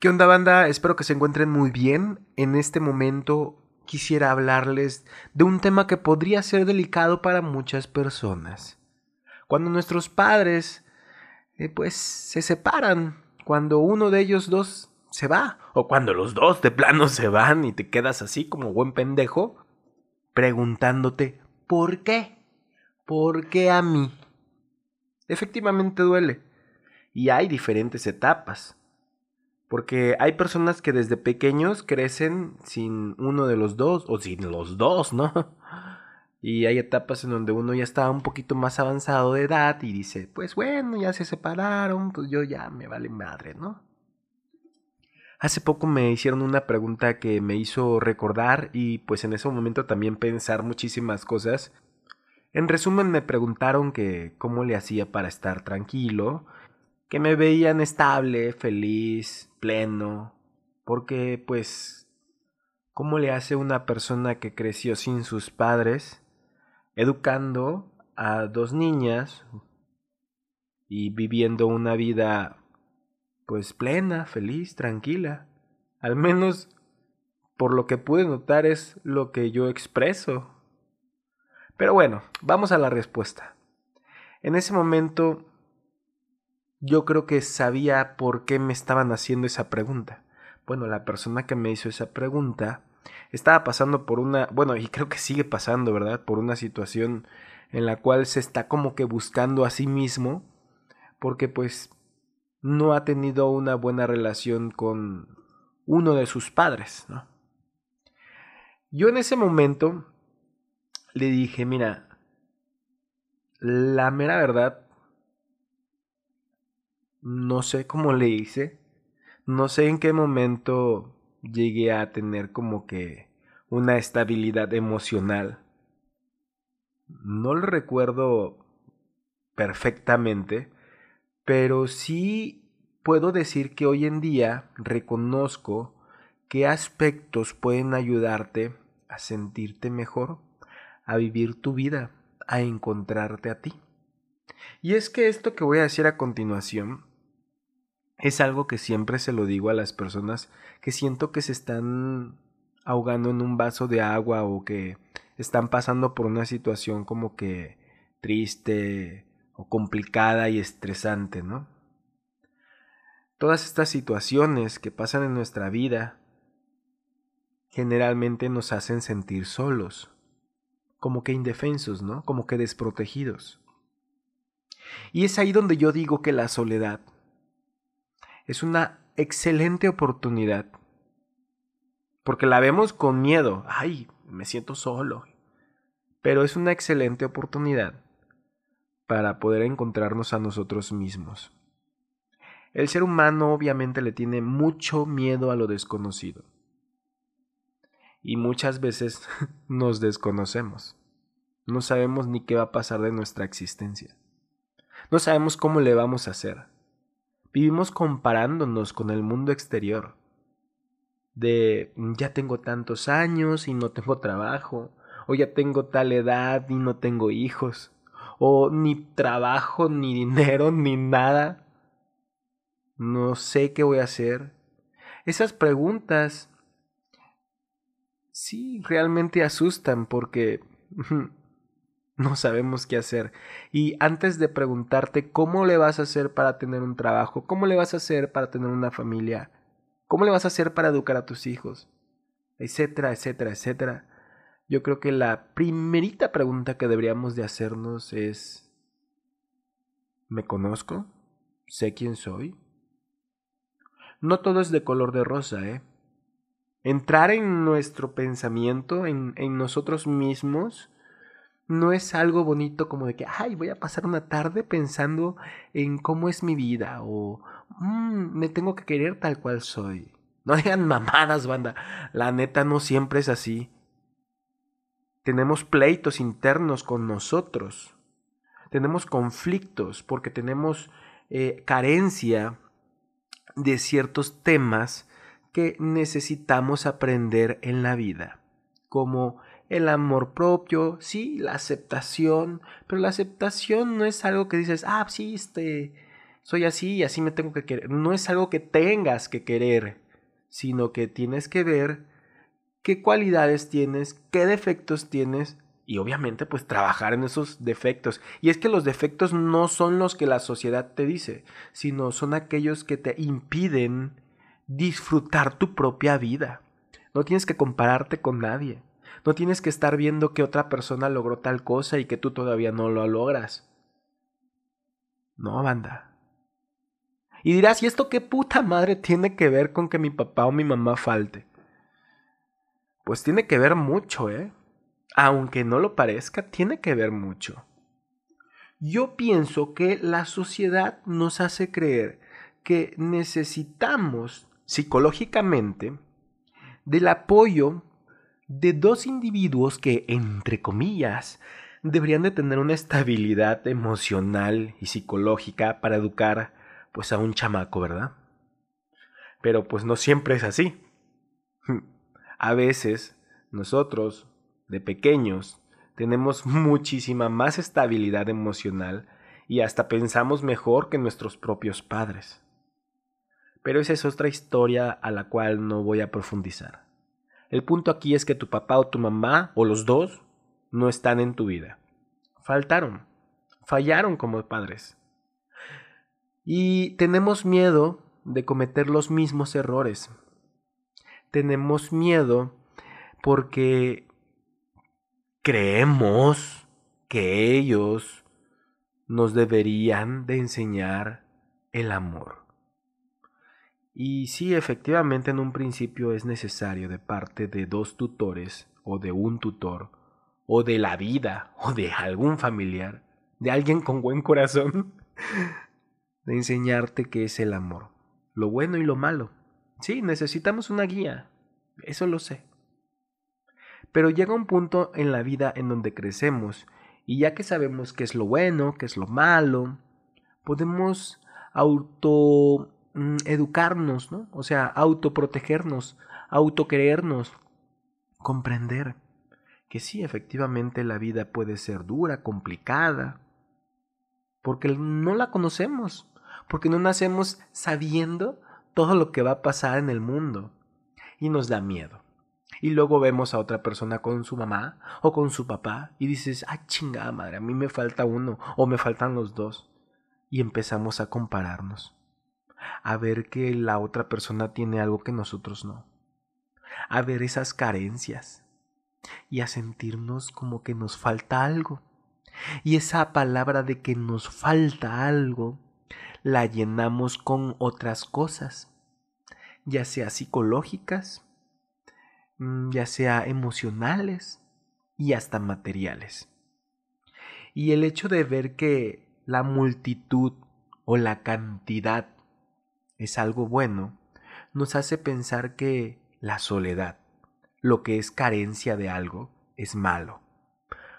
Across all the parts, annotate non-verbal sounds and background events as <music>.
¿Qué onda banda? Espero que se encuentren muy bien. En este momento quisiera hablarles de un tema que podría ser delicado para muchas personas. Cuando nuestros padres eh, pues se separan, cuando uno de ellos dos se va, o cuando los dos de plano se van y te quedas así como buen pendejo, preguntándote ¿por qué? ¿Por qué a mí? Efectivamente duele. Y hay diferentes etapas. Porque hay personas que desde pequeños crecen sin uno de los dos o sin los dos, ¿no? <laughs> Y hay etapas en donde uno ya está un poquito más avanzado de edad y dice, pues bueno, ya se separaron, pues yo ya me vale madre, ¿no? Hace poco me hicieron una pregunta que me hizo recordar y pues en ese momento también pensar muchísimas cosas. En resumen me preguntaron que cómo le hacía para estar tranquilo, que me veían estable, feliz, pleno, porque pues, ¿cómo le hace una persona que creció sin sus padres, educando a dos niñas y viviendo una vida pues plena, feliz, tranquila? Al menos por lo que pude notar es lo que yo expreso. Pero bueno, vamos a la respuesta. En ese momento yo creo que sabía por qué me estaban haciendo esa pregunta. Bueno, la persona que me hizo esa pregunta estaba pasando por una, bueno, y creo que sigue pasando, ¿verdad? Por una situación en la cual se está como que buscando a sí mismo, porque pues no ha tenido una buena relación con uno de sus padres, ¿no? Yo en ese momento le dije, mira, la mera verdad, no sé cómo le hice, no sé en qué momento llegué a tener como que una estabilidad emocional. No lo recuerdo perfectamente, pero sí puedo decir que hoy en día reconozco qué aspectos pueden ayudarte a sentirte mejor, a vivir tu vida, a encontrarte a ti. Y es que esto que voy a decir a continuación es algo que siempre se lo digo a las personas que siento que se están ahogando en un vaso de agua o que están pasando por una situación como que triste o complicada y estresante, ¿no? Todas estas situaciones que pasan en nuestra vida generalmente nos hacen sentir solos, como que indefensos, ¿no? Como que desprotegidos. Y es ahí donde yo digo que la soledad es una excelente oportunidad. Porque la vemos con miedo. Ay, me siento solo. Pero es una excelente oportunidad para poder encontrarnos a nosotros mismos. El ser humano obviamente le tiene mucho miedo a lo desconocido. Y muchas veces <laughs> nos desconocemos. No sabemos ni qué va a pasar de nuestra existencia. No sabemos cómo le vamos a hacer. Vivimos comparándonos con el mundo exterior. De ya tengo tantos años y no tengo trabajo, o ya tengo tal edad y no tengo hijos, o ni trabajo, ni dinero, <laughs> ni nada. No sé qué voy a hacer. Esas preguntas sí realmente asustan porque <laughs> no sabemos qué hacer. Y antes de preguntarte cómo le vas a hacer para tener un trabajo, cómo le vas a hacer para tener una familia, cómo le vas a hacer para educar a tus hijos, etcétera, etcétera, etcétera, yo creo que la primerita pregunta que deberíamos de hacernos es, ¿me conozco? ¿Sé quién soy? No todo es de color de rosa, ¿eh? Entrar en nuestro pensamiento, en, en nosotros mismos, no es algo bonito como de que, ay, voy a pasar una tarde pensando en cómo es mi vida o mmm, me tengo que querer tal cual soy. No <laughs> digan mamadas, banda. La neta no siempre es así. Tenemos pleitos internos con nosotros. Tenemos conflictos porque tenemos eh, carencia de ciertos temas que necesitamos aprender en la vida, como el amor propio, sí, la aceptación, pero la aceptación no es algo que dices, ah, sí, este, soy así y así me tengo que querer. No es algo que tengas que querer, sino que tienes que ver qué cualidades tienes, qué defectos tienes y obviamente pues trabajar en esos defectos. Y es que los defectos no son los que la sociedad te dice, sino son aquellos que te impiden disfrutar tu propia vida. No tienes que compararte con nadie. No tienes que estar viendo que otra persona logró tal cosa y que tú todavía no lo logras. No, banda. Y dirás, ¿y esto qué puta madre tiene que ver con que mi papá o mi mamá falte? Pues tiene que ver mucho, ¿eh? Aunque no lo parezca, tiene que ver mucho. Yo pienso que la sociedad nos hace creer que necesitamos psicológicamente del apoyo de dos individuos que, entre comillas, deberían de tener una estabilidad emocional y psicológica para educar pues a un chamaco, ¿verdad? Pero pues no siempre es así. <laughs> A veces nosotros, de pequeños, tenemos muchísima más estabilidad emocional y hasta pensamos mejor que nuestros propios padres. Pero esa es otra historia a la cual no voy a profundizar. El punto aquí es que tu papá o tu mamá, o los dos, no están en tu vida. Faltaron, fallaron como padres. Y tenemos miedo de cometer los mismos errores. Tenemos miedo porque creemos que ellos nos deberían de enseñar el amor. Y sí, efectivamente en un principio es necesario de parte de dos tutores o de un tutor o de la vida <laughs> o de algún familiar, de alguien con buen corazón, <laughs> de enseñarte qué es el amor, lo bueno y lo malo. Sí, necesitamos una guía, eso lo sé. Pero llega un punto en la vida en donde crecemos y ya que sabemos qué es lo bueno, qué es lo malo, podemos auto Mm, educarnos, ¿no? O sea, autoprotegernos, autocreernos, comprender que sí, efectivamente la vida puede ser dura, complicada, porque no la conocemos, porque no nacemos sabiendo todo lo que va a pasar en el mundo y nos da miedo. Y luego vemos a otra persona con su mamá o con su papá y dices, ah, chingada madre, a mí me falta uno o me faltan los dos. Y empezamos a compararnos a ver que la otra persona tiene algo que nosotros no, a ver esas carencias y a sentirnos como que nos falta algo. Y esa palabra de que nos falta algo la llenamos con otras cosas, ya sea psicológicas, mm, ya sea emocionales y hasta materiales. Y el hecho de ver que la multitud o la cantidad es algo bueno, nos hace pensar que la soledad, lo que es carencia de algo, es malo,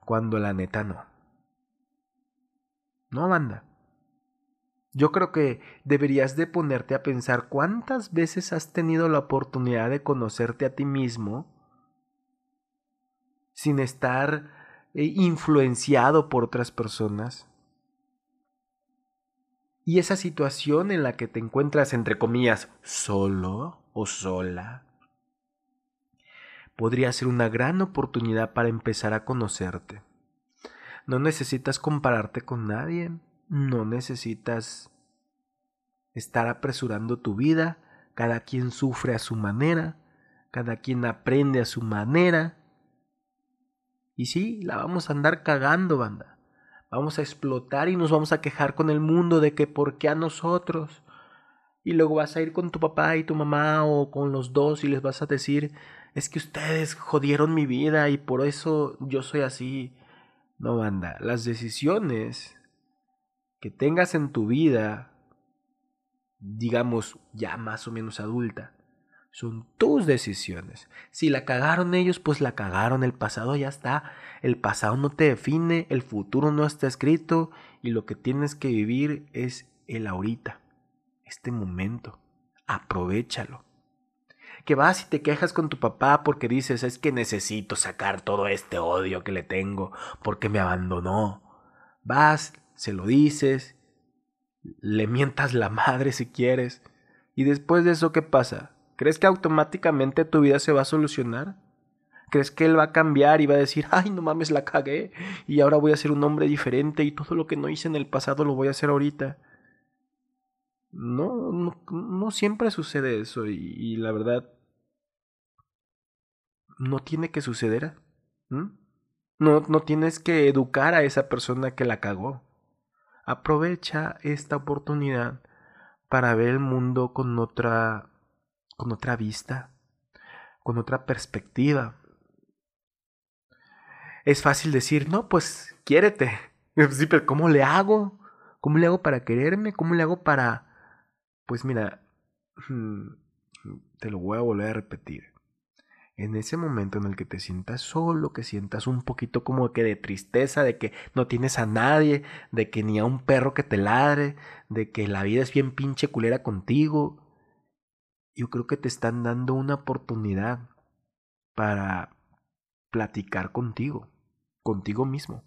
cuando la neta no. No, banda. Yo creo que deberías de ponerte a pensar cuántas veces has tenido la oportunidad de conocerte a ti mismo sin estar eh, influenciado por otras personas y esa situación en la que te encuentras, entre comillas, solo o sola, podría ser una gran oportunidad para empezar a conocerte. No necesitas compararte con nadie, no necesitas estar apresurando tu vida, cada quien sufre a su manera, cada quien aprende a su manera. Y sí, la vamos a andar cagando, banda. Vamos a explotar y nos vamos a quejar con el mundo de que por qué a nosotros. Y luego vas a ir con tu papá y tu mamá o con los dos y les vas a decir, es que ustedes jodieron mi vida y por eso yo soy así. No, banda, las decisiones que tengas en tu vida, digamos ya más o menos adulta, son tus decisiones. Si la cagaron ellos, pues la cagaron. El pasado ya está. El pasado no te define, el futuro no está escrito y lo que tienes que vivir es el ahorita, este momento. Aprovechalo. Que vas y te quejas con tu papá porque dices, es que necesito sacar todo este odio que le tengo porque me abandonó. Vas, se lo dices le mientas la madre si quieres. Y después de eso, ¿qué pasa? ¿Crees que automáticamente tu vida se va a solucionar? ¿Crees que él va a cambiar y va a decir, ay, no mames, la cagué y ahora voy a ser un hombre diferente y todo lo que no hice en el pasado lo voy a hacer ahorita? No, no, no siempre sucede eso y, la verdad no tiene que suceder. No, no tienes que educar a esa persona que la cagó. Aprovecha esta oportunidad para ver el mundo con otra con otra vista, con otra perspectiva. Es fácil decir, no, pues quiérete. <laughs> Sí, pero ¿cómo le hago? ¿Cómo le hago para quererme? ¿Cómo le hago para... Pues mira, <clears throat> te lo voy a volver a repetir. En ese momento en el que te sientas solo, que sientas un poquito como que de tristeza, de que no tienes a nadie, de que ni a un perro que te ladre, de que la vida es bien pinche culera contigo, yo creo que te están dando una oportunidad para platicar contigo, contigo mismo.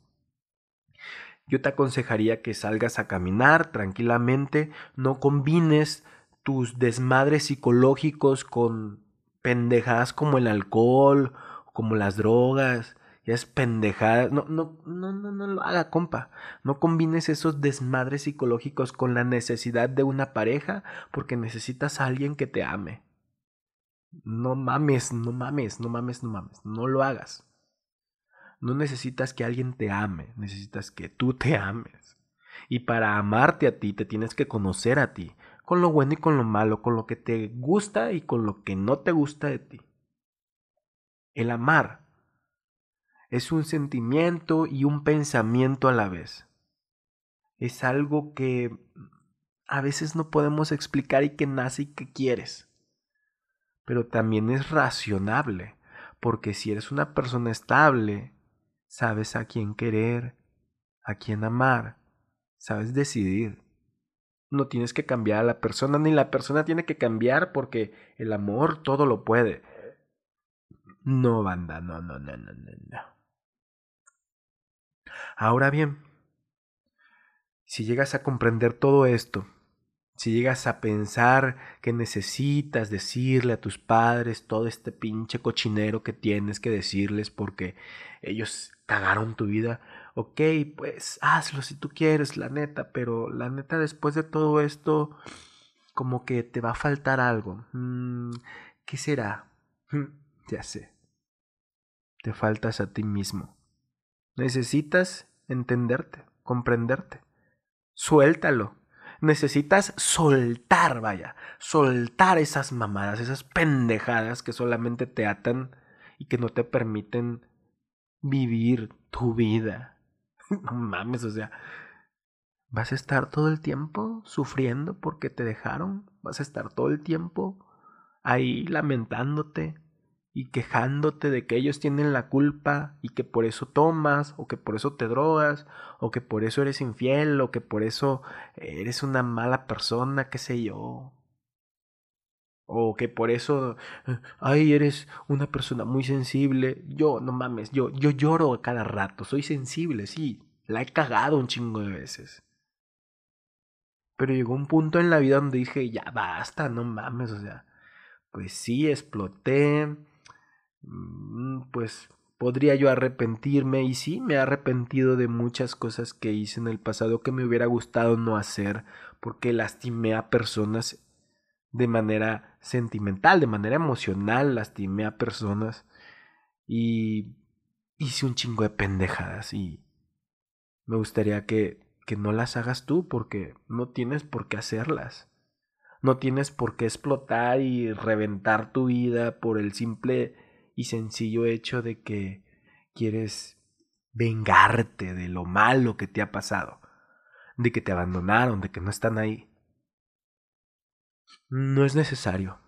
Yo te aconsejaría que salgas a caminar tranquilamente, no combines tus desmadres psicológicos con pendejadas como el alcohol, como las drogas, ya es pendejada. No, no, no, no, no lo haga, compa. No combines esos desmadres psicológicos con la necesidad de una pareja porque necesitas a alguien que te ame. No mames, no mames, no mames, no mames. No lo hagas. No necesitas que alguien te ame, necesitas que tú te ames. Y para amarte a ti te tienes que conocer a ti, con lo bueno y con lo malo, con lo que te gusta y con lo que no te gusta de ti. El amar es un sentimiento y un pensamiento a la vez. Es algo que a veces no podemos explicar y que nace y que quieres. Pero también es racionable, porque si eres una persona estable, sabes a quién querer, a quién amar, sabes decidir. No tienes que cambiar a la persona, ni la persona tiene que cambiar porque el amor todo lo puede. No, banda, no, no, no, no, no. Ahora bien, si llegas a comprender todo esto, si llegas a pensar que necesitas decirle a tus padres todo este pinche cochinero que tienes que decirles porque ellos cagaron tu vida, ok, pues hazlo si tú quieres, la neta, pero la neta después de todo esto, como que te va a faltar algo. Mm, ¿Qué será? <laughs> ya sé. Te faltas a ti mismo. Necesitas entenderte, comprenderte. Suéltalo. Necesitas soltar, vaya, soltar esas mamadas, esas pendejadas que solamente te atan y que no te permiten vivir tu vida. <laughs> No mames, o sea, vas a estar todo el tiempo sufriendo porque te dejaron, vas a estar todo el tiempo ahí lamentándote, y quejándote de que ellos tienen la culpa y que por eso tomas o que por eso te drogas o que por eso eres infiel o que por eso eres una mala persona, qué sé yo. O que por eso, ay, eres una persona muy sensible. Yo, no mames, yo, yo lloro a cada rato, soy sensible, sí, la he cagado un chingo de veces. Pero llegó un punto en la vida donde dije, ya basta, no mames, o sea, pues sí, exploté, pues podría yo arrepentirme y sí, me he arrepentido de muchas cosas que hice en el pasado que me hubiera gustado no hacer porque lastimé a personas de manera sentimental, de manera emocional, lastimé a personas y hice un chingo de pendejadas y me gustaría que, que no las hagas tú porque no tienes por qué hacerlas. No tienes por qué explotar y reventar tu vida por el simple y sencillo hecho de que quieres vengarte de lo malo que te ha pasado, de que te abandonaron, de que no están ahí. No es necesario.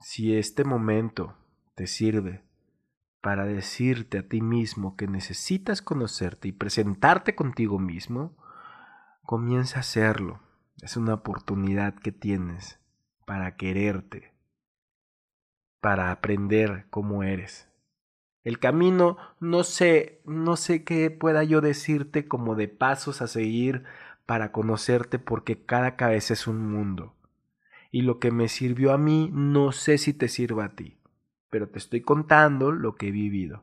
Si este momento te sirve para decirte a ti mismo que necesitas conocerte y presentarte contigo mismo, comienza a hacerlo. Es una oportunidad que tienes para quererte, para aprender cómo eres. El camino no sé, no sé qué pueda yo decirte como de pasos a seguir para conocerte porque cada cabeza es un mundo. Y lo que me sirvió a mí no sé si te sirva a ti, pero te estoy contando lo que he vivido.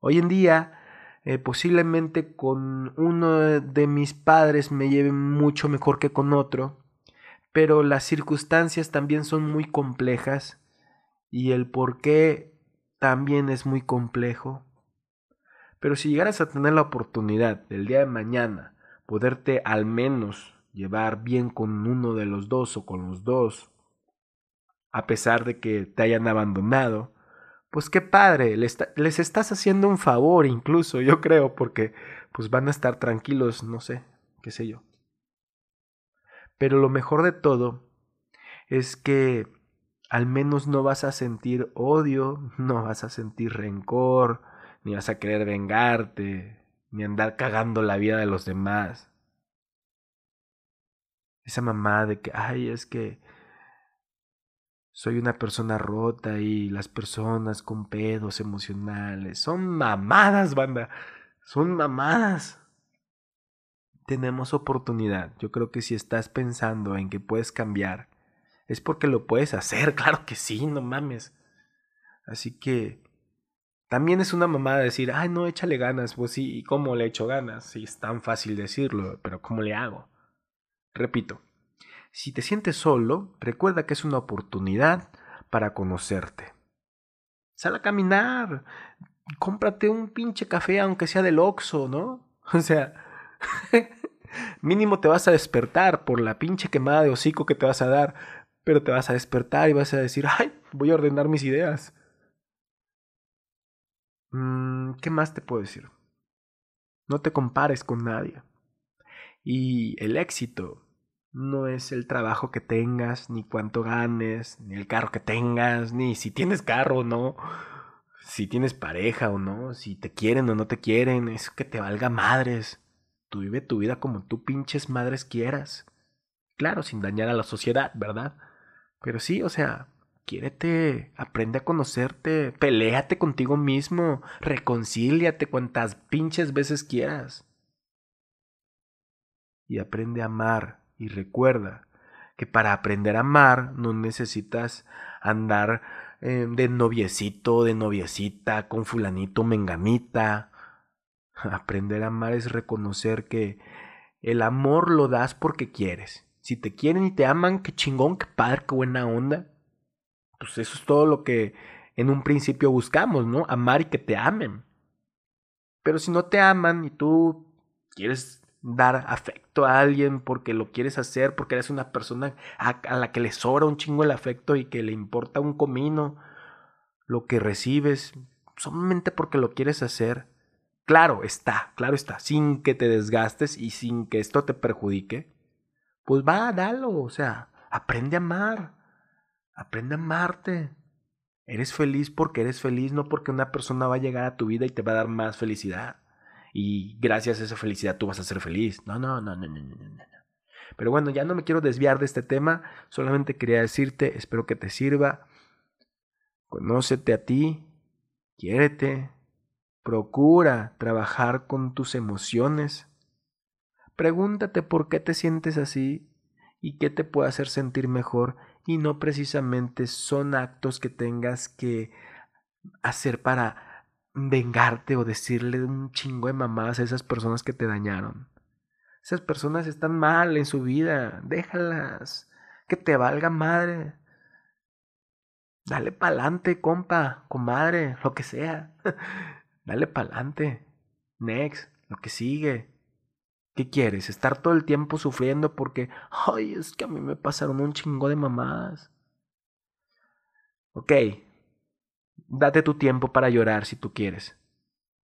Hoy en día, eh, posiblemente con uno de mis padres me lleve mucho mejor que con otro, pero las circunstancias también son muy complejas y el por qué también es muy complejo. Pero si llegaras a tener la oportunidad del día de mañana poderte al menos llevar bien con uno de los dos o con los dos, a pesar de que te hayan abandonado, pues qué padre, les, les estás haciendo un favor incluso, yo creo, porque pues van a estar tranquilos, no sé, qué sé yo. Pero lo mejor de todo es que al menos no vas a sentir odio, no vas a sentir rencor, ni vas a querer vengarte, ni andar cagando la vida de los demás. Esa mamá de que, ay, es que soy una persona rota y las personas con pedos emocionales son mamadas, banda. Son mamadas. Tenemos oportunidad. Yo creo que si estás pensando en que puedes cambiar, es porque lo puedes hacer. <laughs> Claro que sí, no mames. Así que también es una mamada decir, ay, no, échale ganas. Pues sí, ¿y cómo le echo ganas? Sí, es tan fácil decirlo, pero ¿cómo le hago? Repito, si te sientes solo, recuerda que es una oportunidad para conocerte. Sal a caminar, cómprate un pinche café, aunque sea del Oxxo, ¿no? <laughs> O sea, <laughs> mínimo te vas a despertar por la pinche quemada de hocico que te vas a dar, pero te vas a despertar y vas a decir, ay, voy a ordenar mis ideas. Mm, ¿Qué más te puedo decir? No te compares con nadie. Y el éxito no es el trabajo que tengas, ni cuánto ganes, ni el carro que tengas, ni si tienes carro o no, si tienes pareja o no, si te quieren o no te quieren, es que te valga madres. Tú vive tu vida como tú pinches madres quieras. Claro, sin dañar a la sociedad, ¿verdad? Pero sí, o sea, Quiérete, aprende a conocerte, peléate contigo mismo, reconcíliate cuantas pinches veces quieras. Y aprende a amar y recuerda que para aprender a amar no necesitas andar eh, de noviecito, de noviecita, con fulanito, menganita. <laughs> Aprender a amar es reconocer que el amor lo das porque quieres. Si te quieren y te aman, qué chingón, qué padre, qué buena onda pues eso es todo lo que en un principio buscamos, ¿no? Amar y que te amen. Pero si no te aman y tú quieres dar afecto a alguien porque lo quieres hacer, porque eres una persona a, la que le sobra un chingo el afecto y que le importa un comino lo que recibes, solamente porque lo quieres hacer, claro está, claro está, sin que te desgastes y sin que esto te perjudique, pues va, dalo, o sea, aprende a amar. Aprende a amarte. Eres feliz porque eres feliz, no porque una persona va a llegar a tu vida y te va a dar más felicidad. Y gracias a esa felicidad tú vas a ser feliz. No, no, no, no, no, no, no. Pero bueno, ya no me quiero desviar de este tema. Solamente quería decirte, espero que te sirva. Conócete a ti, quiérete, procura trabajar con tus emociones. Pregúntate por qué te sientes así y qué te puede hacer sentir mejor y no precisamente son actos que tengas que hacer para vengarte o decirle un chingo de mamadas a esas personas que te dañaron. Esas personas están mal en su vida, déjalas, que te valga madre. Dale pa'lante, compa, comadre, lo que sea. <laughs> Dale pa'lante. Next, lo que sigue. ¿Qué quieres? ¿Estar todo el tiempo sufriendo porque, ay, es que a mí me pasaron un chingo de mamadas? Ok, date tu tiempo para llorar si tú quieres,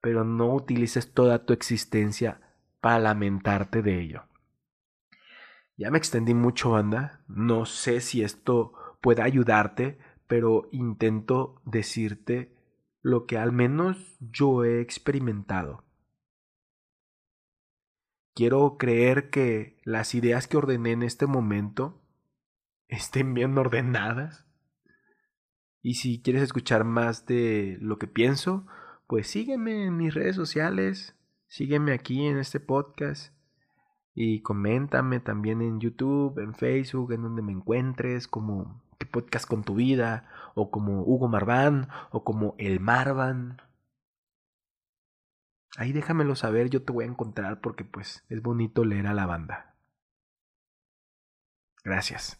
pero no utilices toda tu existencia para lamentarte de ello. Ya me extendí mucho, banda. No sé si esto puede ayudarte, pero intento decirte lo que al menos yo he experimentado. Quiero creer que las ideas que ordené en este momento estén bien ordenadas. Y si quieres escuchar más de lo que pienso, pues sígueme en mis redes sociales, sígueme aquí en este podcast Y coméntame también en YouTube, en Facebook, en donde me encuentres, como qué podcast con tu vida, o como Hugo Marván, o como El Marvan. Ahí déjamelo saber, yo te voy a encontrar porque pues es bonito leer a la banda. Gracias.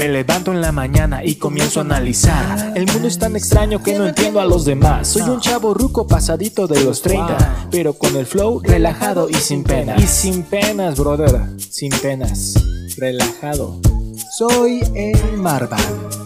Me levanto en la mañana y comienzo a analizar. El mundo es tan extraño que no entiendo a los demás. Soy un chavo ruco pasadito de los 30, pero con el flow relajado y sin penas. Y sin penas, brother, sin penas. Relajado. Soy el Marvan.